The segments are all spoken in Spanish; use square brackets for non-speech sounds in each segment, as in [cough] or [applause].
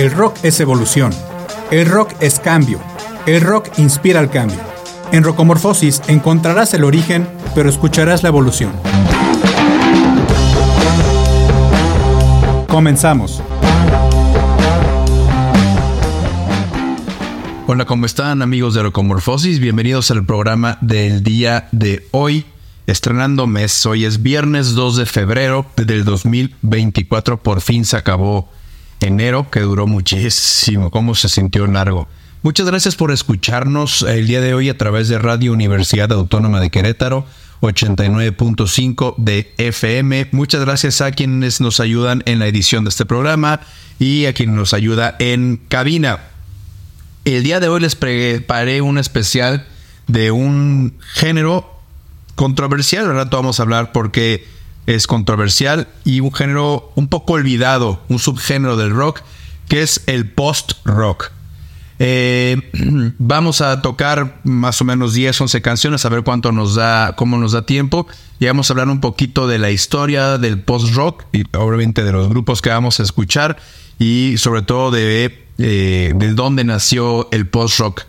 El rock es evolución. El rock es cambio. El rock inspira el cambio. En Rocomorfosis encontrarás el origen, pero escucharás la evolución. Comenzamos. Hola, ¿cómo están amigos de Rocomorfosis? Bienvenidos al programa del día de hoy, estrenando mes. Hoy es viernes 2 de febrero del 2024. Por fin se acabó enero, que duró muchísimo. ¿Cómo se sintió largo? Muchas gracias por escucharnos el día de hoy a través de Radio Universidad Autónoma de Querétaro. 89.5 de FM. Muchas gracias a quienes nos ayudan en la edición de este programa y a quien nos ayuda en cabina. El día de hoy les preparé un especial de un género controversial. Al rato vamos a hablar porque es controversial y un género un poco olvidado, un subgénero del rock, que es el post-rock. Eh, [clears throat] vamos a tocar más o menos 10, 11 canciones, a ver cuánto nos da, cómo nos da tiempo. Y vamos a hablar un poquito de la historia del post-rock y obviamente de los grupos que vamos a escuchar y sobre todo de, eh, de dónde nació el post-rock.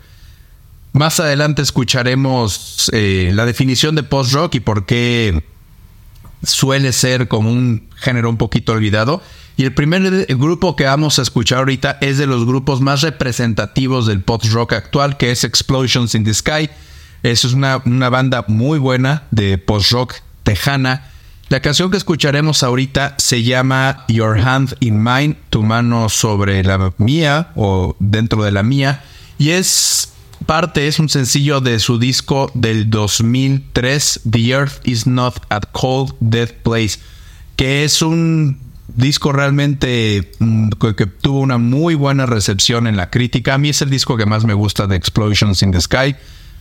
Más adelante escucharemos eh, la definición de post-rock y por qué suele ser como un género un poquito olvidado. Y el primer grupo que vamos a escuchar ahorita es de los grupos más representativos del post-rock actual, que es Explosions in the Sky. Es una, una banda muy buena de post-rock tejana. La canción que escucharemos ahorita se llama Your Hand in Mine, tu mano sobre la mía o dentro de la mía. Y es parte es un sencillo de su disco del 2003, The Earth is Not a Cold Dead Place, que es un disco realmente mm, que, tuvo una muy buena recepción en la crítica. A mí es el disco que más me gusta de Explosions in the Sky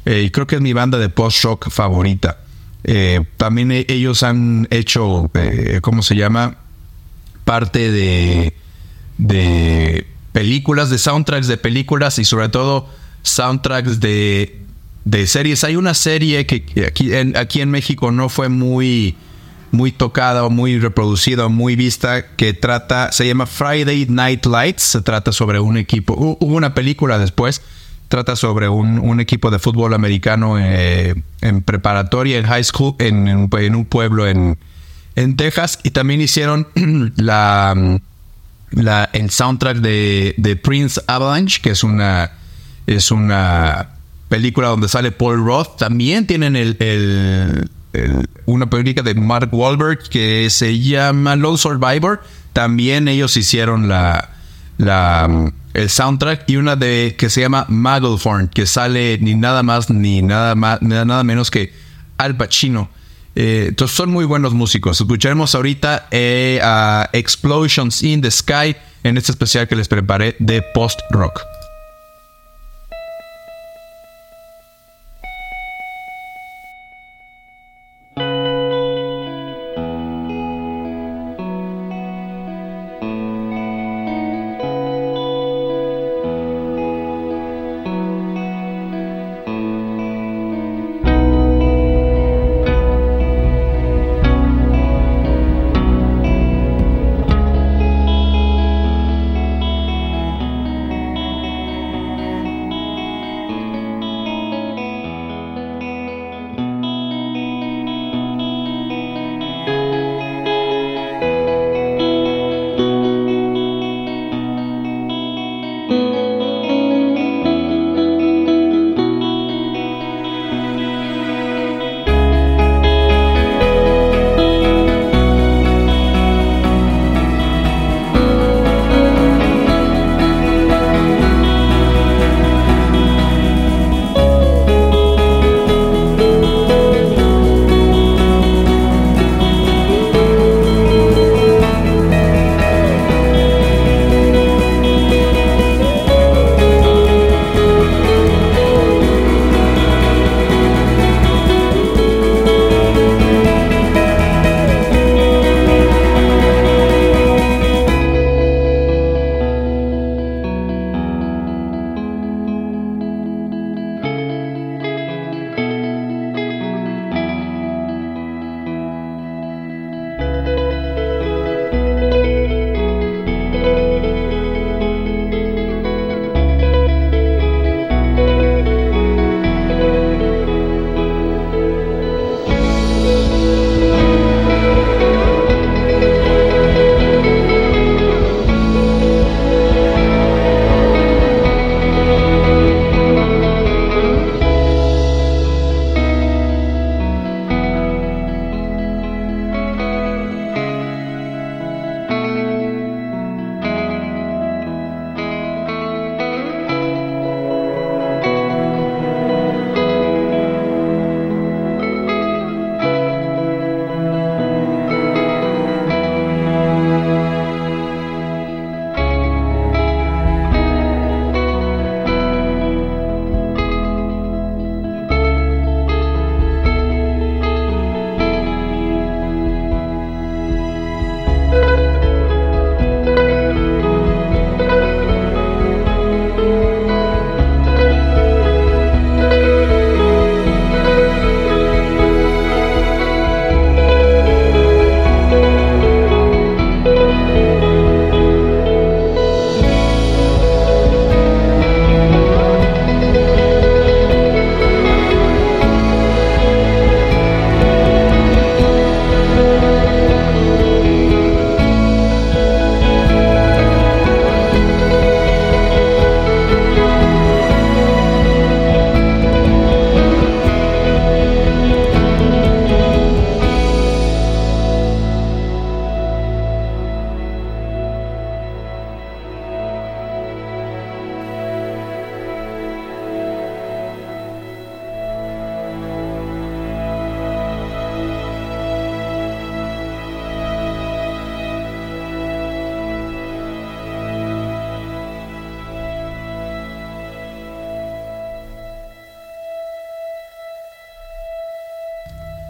eh, y creo que es mi banda de post-rock favorita. Eh, también e, ellos han hecho, eh, ¿cómo se llama? Parte de, de películas, de soundtracks de películas y sobre todo soundtracks de, series. Hay una serie que aquí en, aquí en México no fue muy, muy tocada o muy reproducida o muy vista que trata, se llama Friday Night Lights, se trata sobre un equipo, hubo una película después, trata sobre un, equipo de fútbol americano eh, en preparatoria, en high school, en, un pueblo en, en Texas. Y también hicieron [clears throat] la... La, el soundtrack de, de Prince Avalanche, que es una es una película donde sale Paul Roth. También tienen el, una película de Mark Wahlberg que se llama Low Survivor. También ellos hicieron la, el soundtrack y una de que se llama Magelthorn que sale ni nada más ni nada más nada menos que Al Pacino. Eh, entonces son muy buenos músicos. Escucharemos ahorita eh, Explosions in the Sky en este especial que les preparé de post rock.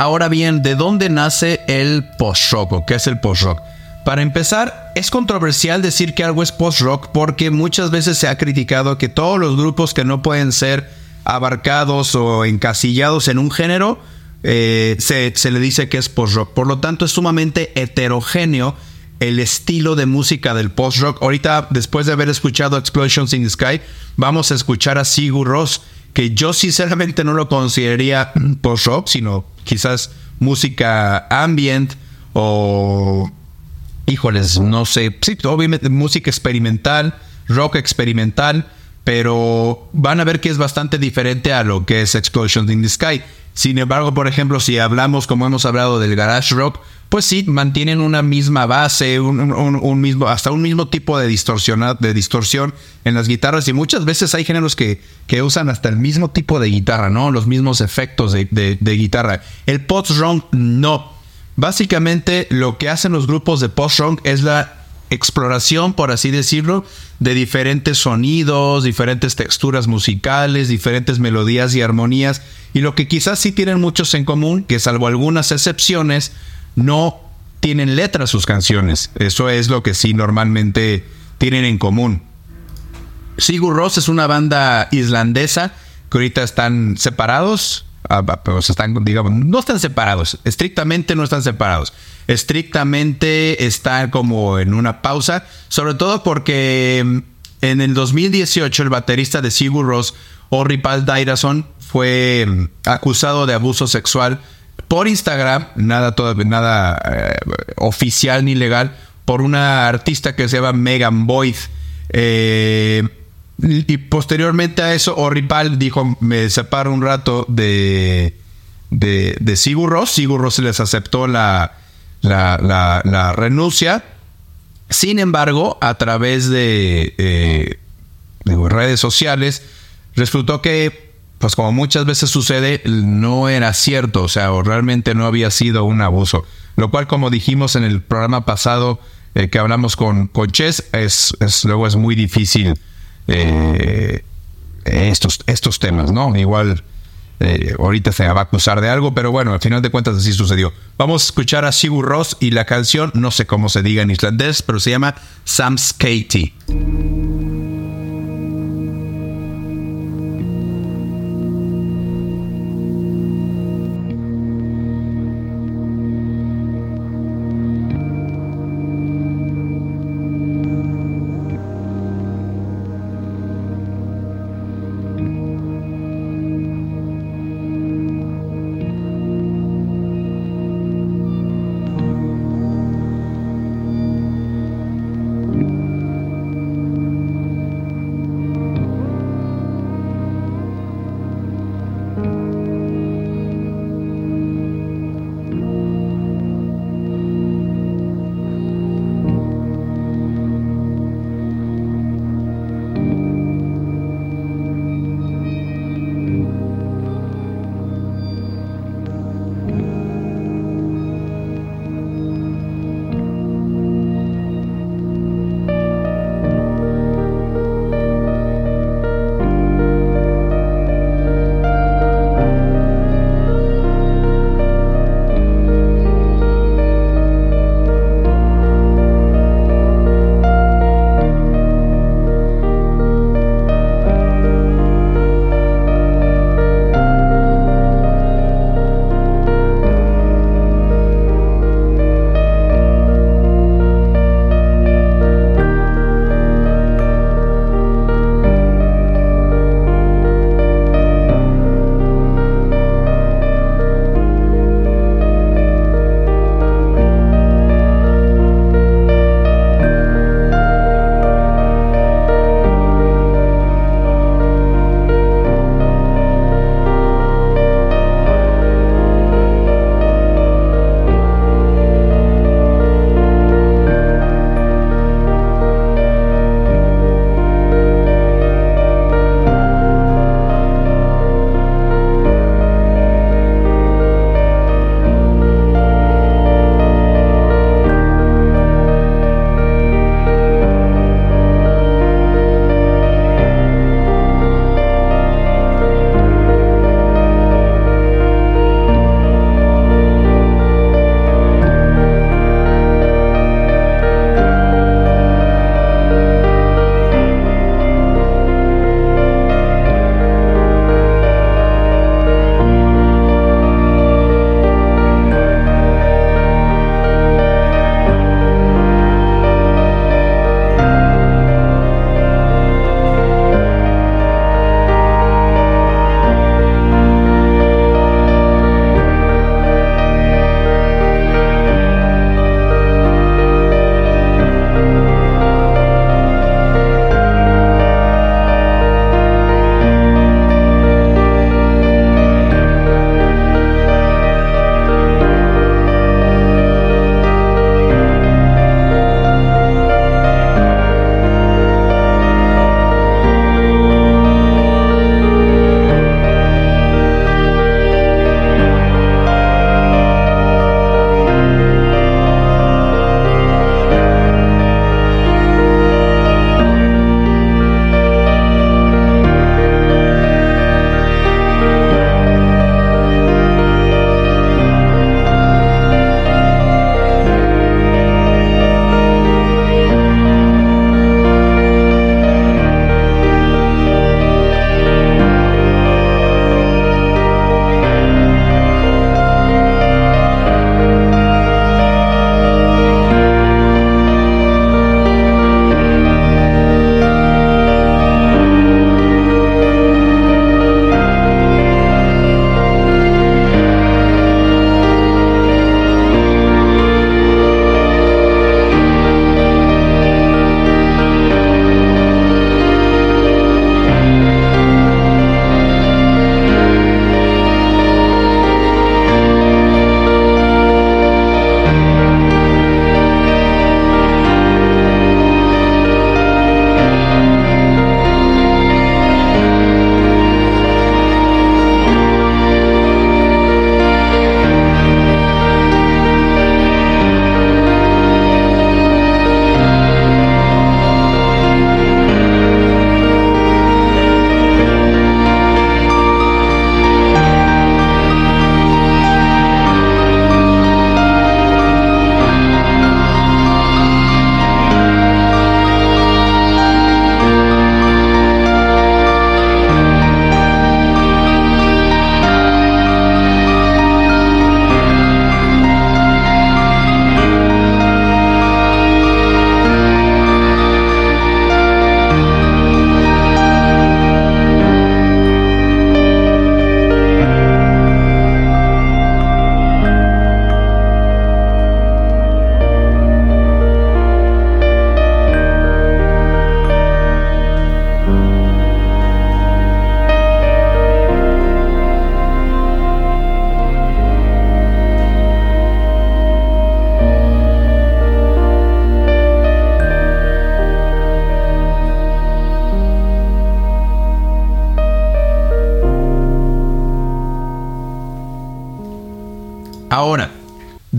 Ahora bien, ¿de dónde nace el post-rock o qué es el post-rock? Para empezar, es controversial decir que algo es post-rock porque muchas veces se ha criticado que todos los grupos que no pueden ser abarcados o encasillados en un género, eh, se, le dice que es post-rock. Por lo tanto, es sumamente heterogéneo el estilo de música del post-rock. Ahorita, después de haber escuchado Explosions in the Sky, vamos a escuchar a Sigur Ross, que yo sinceramente no lo consideraría post-rock, sino quizás música ambient o híjoles, no sé, sí, obviamente música experimental, rock experimental, pero van a ver que es bastante diferente a lo que es Explosions in the Sky. Sin embargo, por ejemplo, si hablamos como hemos hablado del garage rock, pues sí, mantienen una misma base, un, mismo, hasta un mismo tipo de, de distorsión en las guitarras y muchas veces hay géneros que, que usan hasta el mismo tipo de guitarra, ¿no? Los mismos efectos de, de guitarra. El post-rock no. Básicamente lo que hacen los grupos de post-rock es la exploración, por así decirlo, de diferentes sonidos, diferentes texturas musicales, diferentes melodías y armonías. Y lo que quizás sí tienen muchos en común, que salvo algunas excepciones, no tienen letras sus canciones. Eso es lo que sí normalmente tienen en común. Sigur Rós es una banda islandesa que ahorita están separados. Ah, pero están, digamos, no están separados, estrictamente no están separados, estrictamente están como en una pausa, sobre todo porque mm, en el 2018 el baterista de Sigur Rós, Orripal Dairason, fue mm, acusado de abuso sexual por Instagram, nada, nada eh, oficial ni legal, por una artista que se llama Megan Boyd. Eh, y posteriormente a eso, Orripal dijo, me separo un rato de, de, Sigur Ross. Sigur Ross les aceptó la, la, renuncia. Sin embargo, a través de, eh, de, redes sociales, resultó que, pues como muchas veces sucede, no era cierto, o sea, o realmente no había sido un abuso. Lo cual, como dijimos en el programa pasado eh, que hablamos con, con Chess, es, luego es muy difícil eh, estos, estos temas, ¿no? Igual eh, ahorita se va a acusar de algo, pero bueno, al final de cuentas así sucedió. Vamos a escuchar a Sigur Ross y la canción, no sé cómo se diga en islandés, pero se llama Sam's Katie.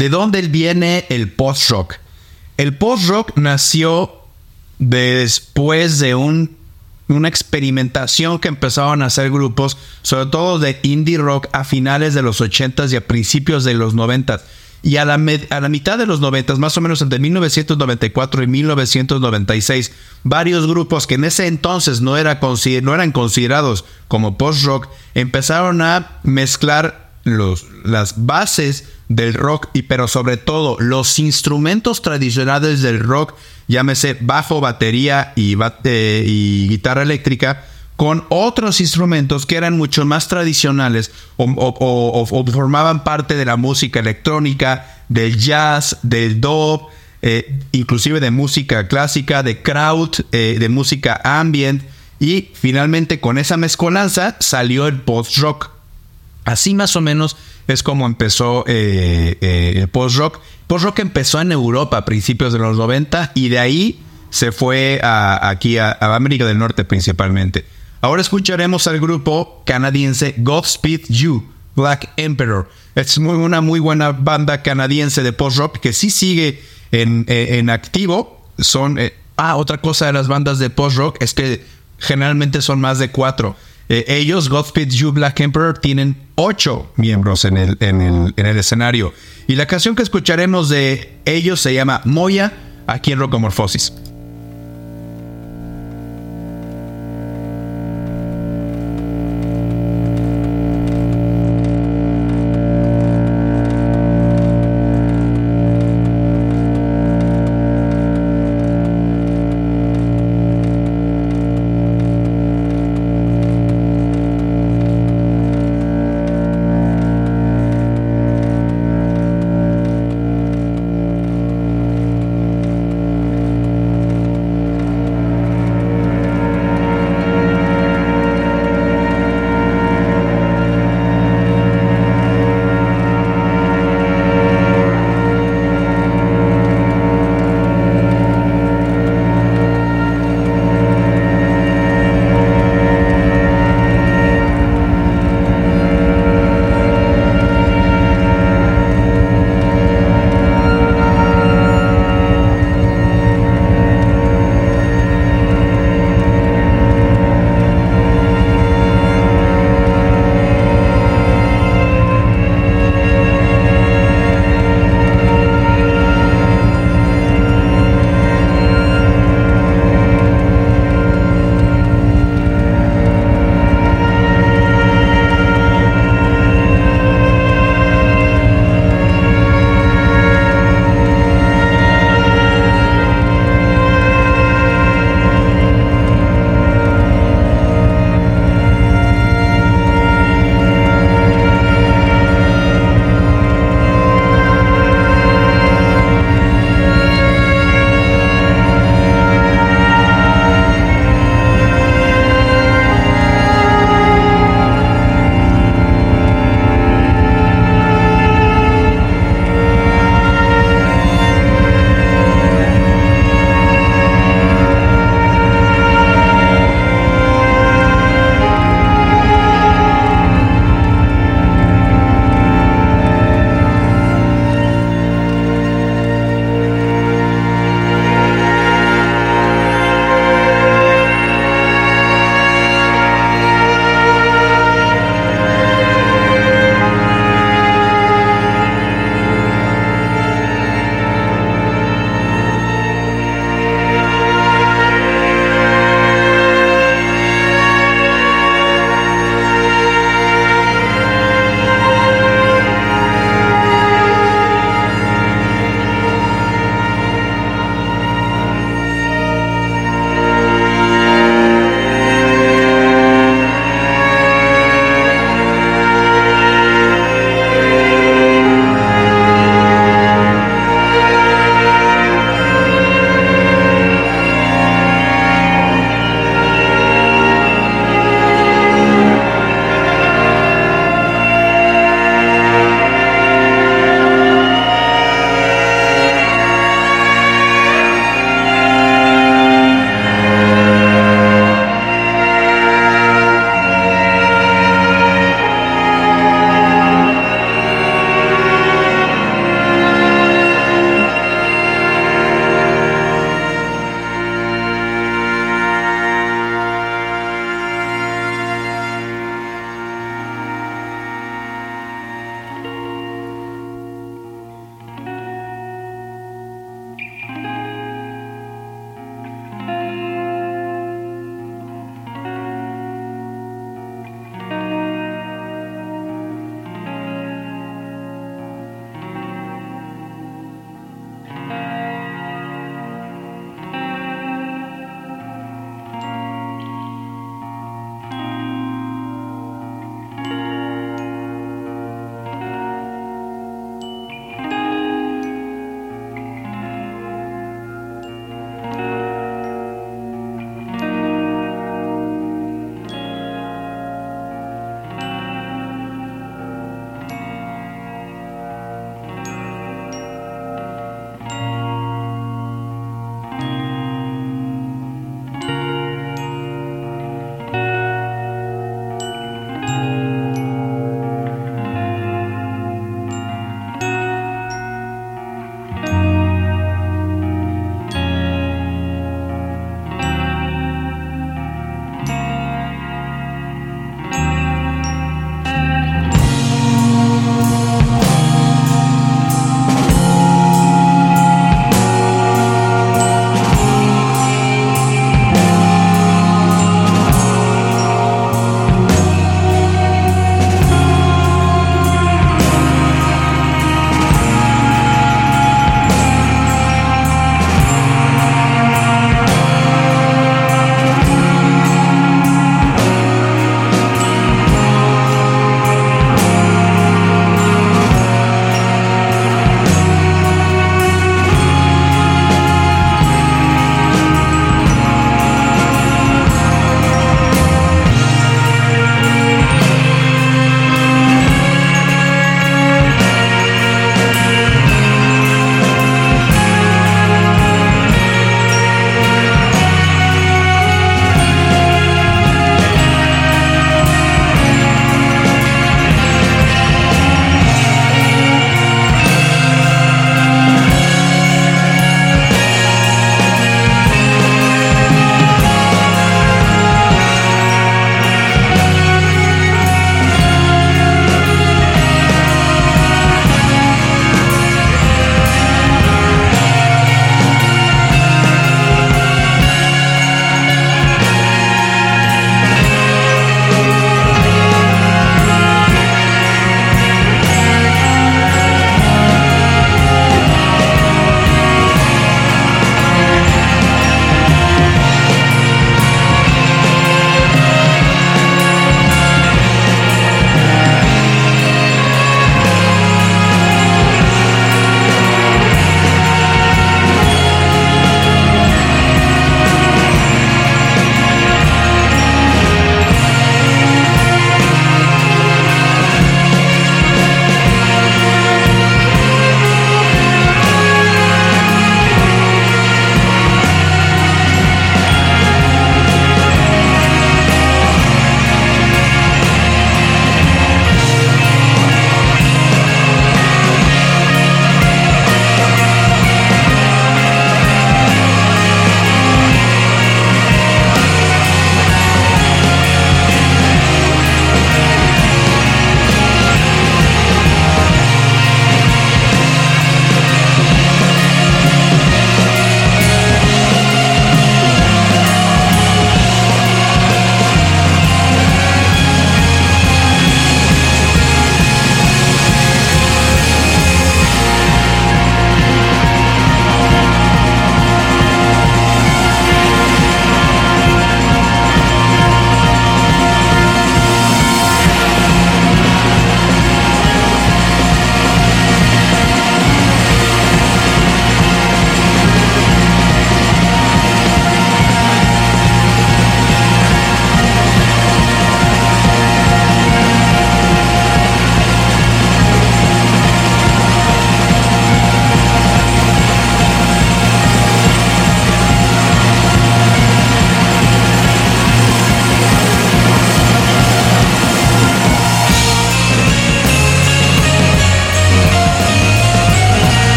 ¿De dónde viene el post-rock? El post-rock nació después de un, una experimentación que empezaron a hacer grupos, sobre todo de indie rock a finales de los 80s y a principios de los 90s. Y a la, a la, mitad de los 90, más o menos entre 1994 y 1996, varios grupos que en ese entonces no, era no eran considerados como post-rock empezaron a mezclar los, las bases del rock y pero sobre todo los instrumentos tradicionales del rock, llámese bajo, batería y, y guitarra eléctrica, con otros instrumentos que eran mucho más tradicionales o, formaban parte de la música electrónica, del jazz, del dub, eh, inclusive de música clásica, de crowd, eh, de música ambient. Y finalmente con esa mezcolanza salió el post-rock. Así más o menos es como empezó eh, el post-rock. Post-rock empezó en Europa a principios de los 90 y de ahí se fue aquí a América del Norte principalmente. Ahora escucharemos al grupo canadiense Godspeed You, Black Emperor. Es muy, una muy buena banda canadiense de post-rock que sí sigue en, eh, activo. Son. Eh, ah, otra cosa de las bandas de post-rock es que generalmente son más de cuatro. Eh, ellos, Godspeed You, Black Emperor, tienen ocho miembros en el, en, el, en el escenario. Y la canción que escucharemos de ellos se llama Moya, aquí en Rocomorfosis.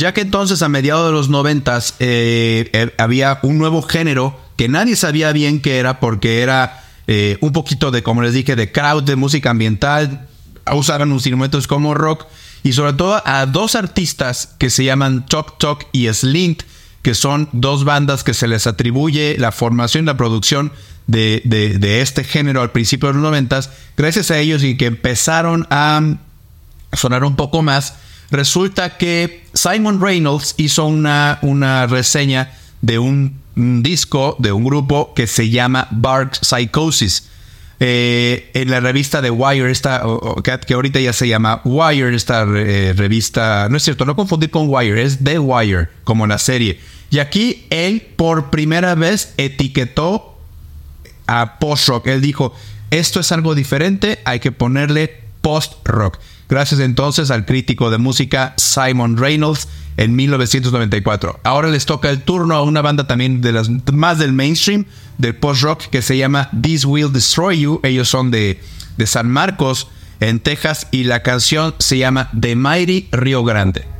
Ya que entonces a mediados de los noventas eh, eh, había un nuevo género que nadie sabía bien qué era porque era eh, un poquito de, como les dije, de crowd, de música ambiental, usaban instrumentos como rock. Y sobre todo a dos artistas que se llaman Tok Tok y Slint, que son dos bandas que se les atribuye la formación y la producción de, de este género al principio de los noventas, gracias a ellos y que empezaron a sonar un poco más Resulta que Simon Reynolds hizo una, una reseña de un, disco de un grupo que se llama Bark Psychosis. Eh, en la revista de Wire, esta, que, ahorita ya se llama Wire, esta eh, revista, no es cierto, no confundir con Wire, es The Wire, como la serie. Y aquí él por primera vez etiquetó a post-rock. Él dijo, esto es algo diferente, hay que ponerle post-rock gracias entonces al crítico de música Simon Reynolds en 1994. Ahora les toca el turno a una banda también de las más del mainstream, del post-rock, que se llama This Will Destroy You. Ellos son de, de San Marcos, en Texas, y la canción se llama The Mighty Río Grande.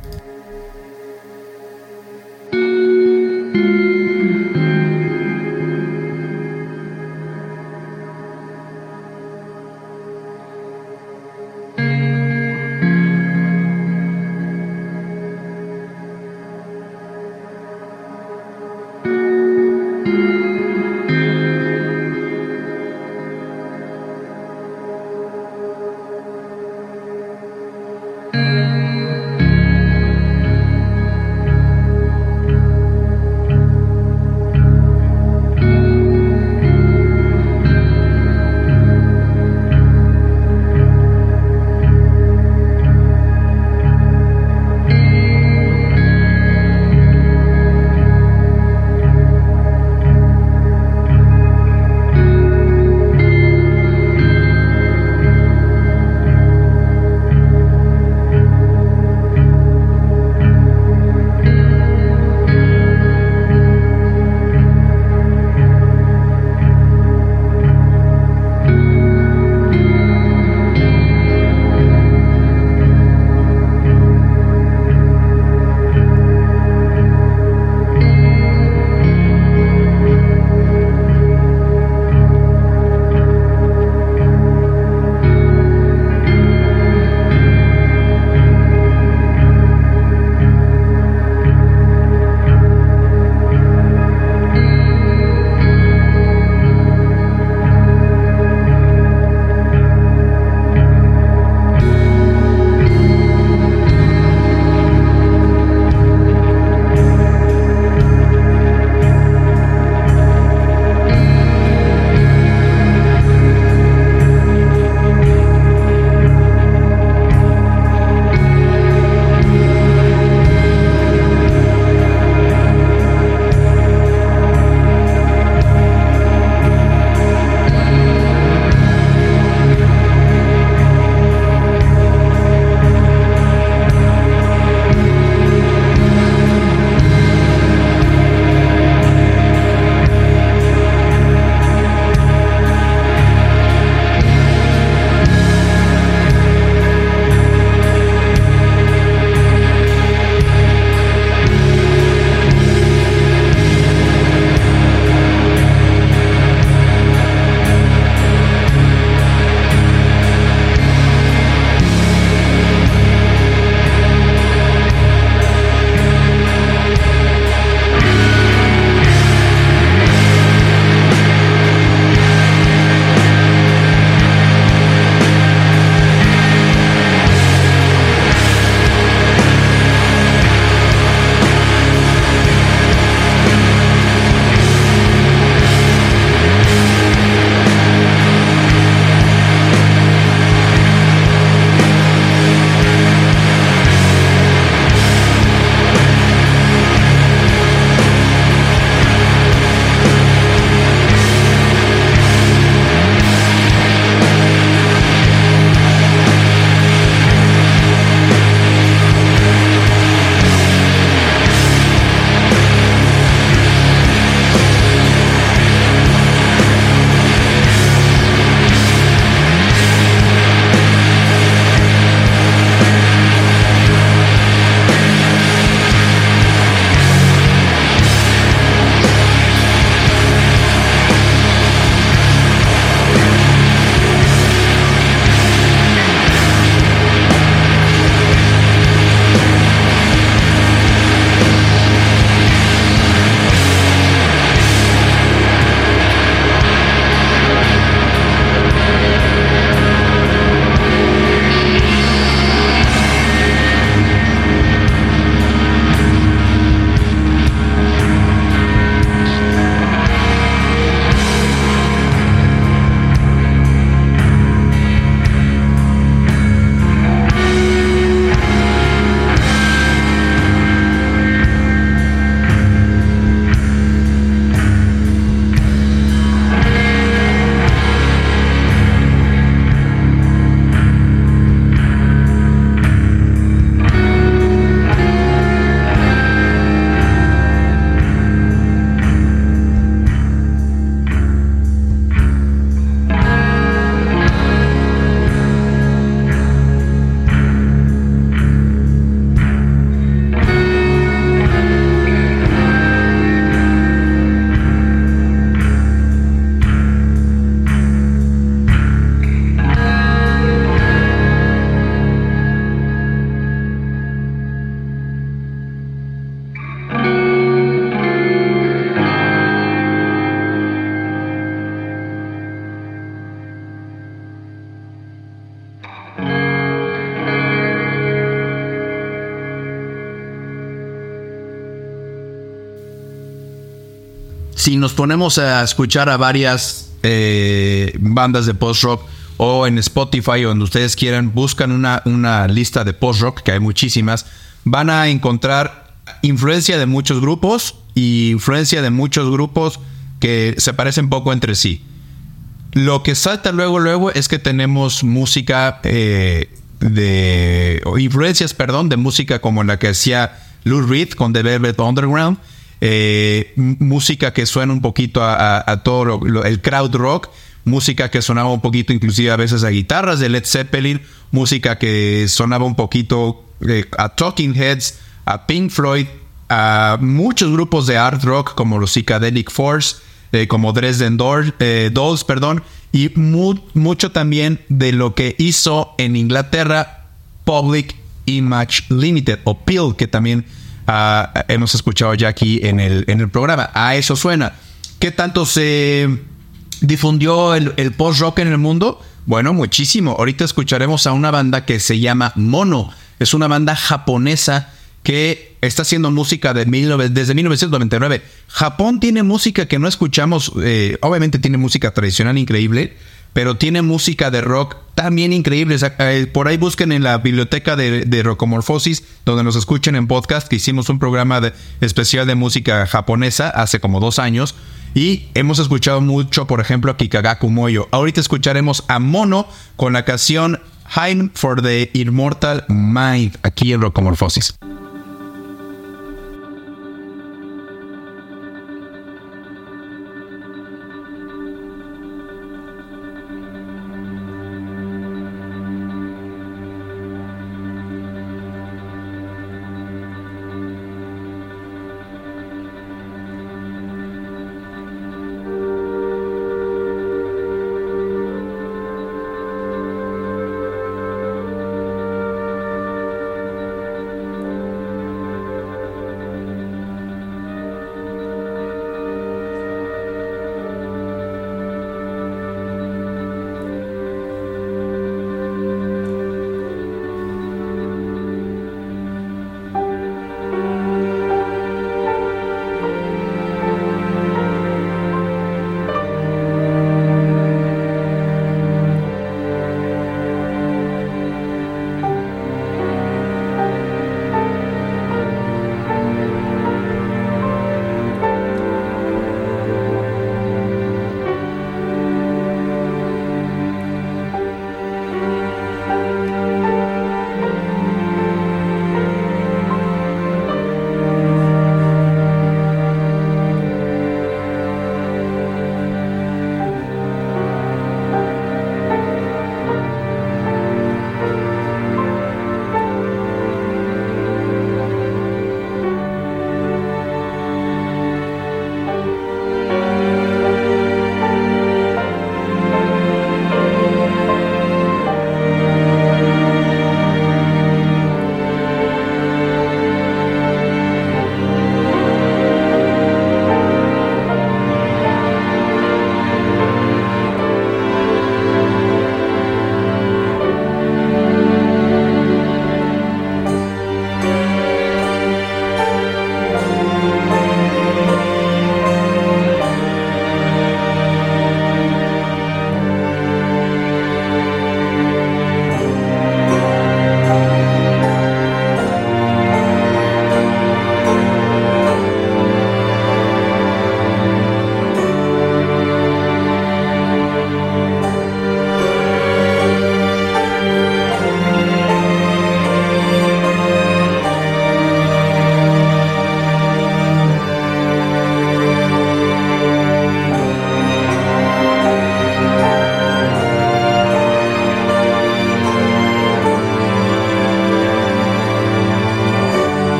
Ponemos a escuchar a varias eh, bandas de post-rock o en Spotify o donde ustedes quieran, buscan una, una lista de post-rock, que hay muchísimas, van a encontrar influencia de muchos grupos y influencia de muchos grupos que se parecen poco entre sí. Lo que salta luego, luego es que tenemos música eh, de. influencias, perdón, de música como la que hacía Lou Reed con The Velvet Underground. Eh, música que suena un poquito a, todo el crowd rock. Música que sonaba un poquito, inclusive a veces a guitarras de Led Zeppelin. Música que sonaba un poquito eh, a Talking Heads, a Pink Floyd, a muchos grupos de art rock como los Psychedelic Force. Eh, como Dresden Dolls, perdón, y mucho también de lo que hizo en Inglaterra Public Image Limited o PIL, que también hemos escuchado ya aquí en el, en el programa. A eso suena. ¿Qué tanto se difundió el, el post-rock en el mundo? Bueno, muchísimo. Ahorita escucharemos a una banda que se llama Mono. Es una banda japonesa que está haciendo música de desde 1999. Japón tiene música que no escuchamos, eh, obviamente tiene música tradicional increíble, pero tiene música de rock también increíble. Eh, por ahí busquen en la biblioteca de, de Rocomorfosis, donde nos escuchen en podcast, que hicimos un programa especial de música japonesa hace como dos años. Y hemos escuchado mucho, por ejemplo, a Kikagaku Moyo. Ahorita escucharemos a Mono con la canción Hymn for the Immortal Mind aquí en Rocomorfosis.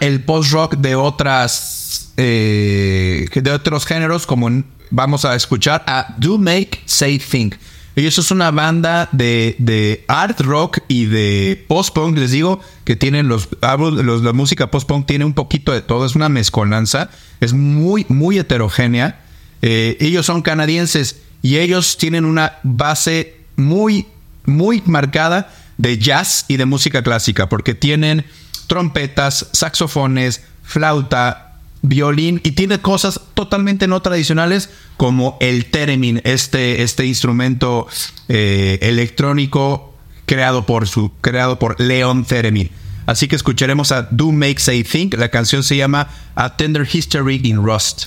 El post-rock de otras eh, de otros géneros como vamos a escuchar a Do Make Say Think. Y eso es una banda de, de art rock y de post-punk, les digo, que tienen los, los la música post-punk tiene un poquito de todo, es una mezcolanza, es muy, muy heterogénea. Eh, ellos son canadienses y ellos tienen una base muy, muy marcada de jazz y de música clásica, porque tienen trompetas, saxofones, flauta, violín y tiene cosas totalmente no tradicionales como el theremin, este, este instrumento eh, electrónico creado por, su, creado por Leon Theremin. Así que escucharemos a Do Make Say Think. La canción se llama A Tender History in Rust.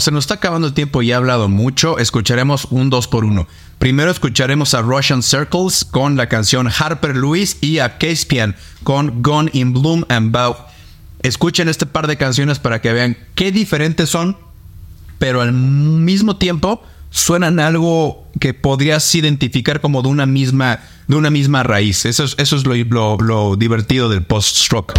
Se nos está acabando el tiempo y he hablado mucho, escucharemos un 2 por 1 Primero escucharemos a Russian Circles con la canción Harper Lewis y a Caspian con Gone in Bloom and Bow. Escuchen este par de canciones para que vean qué diferentes son, pero al mismo tiempo suenan algo que podrías identificar como de una misma, de una misma raíz. Eso es, eso es lo, lo divertido del post-stroke.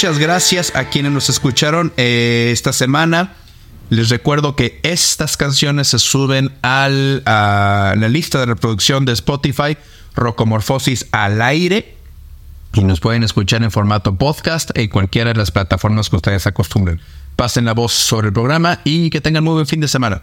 Muchas gracias a quienes nos escucharon eh, esta semana. Les recuerdo que estas canciones se suben al, a la lista de reproducción de Spotify, Rocomorfosis al aire. Y nos pueden escuchar en formato podcast en cualquiera de las plataformas que ustedes acostumbren. Pasen la voz sobre el programa y que tengan muy buen fin de semana.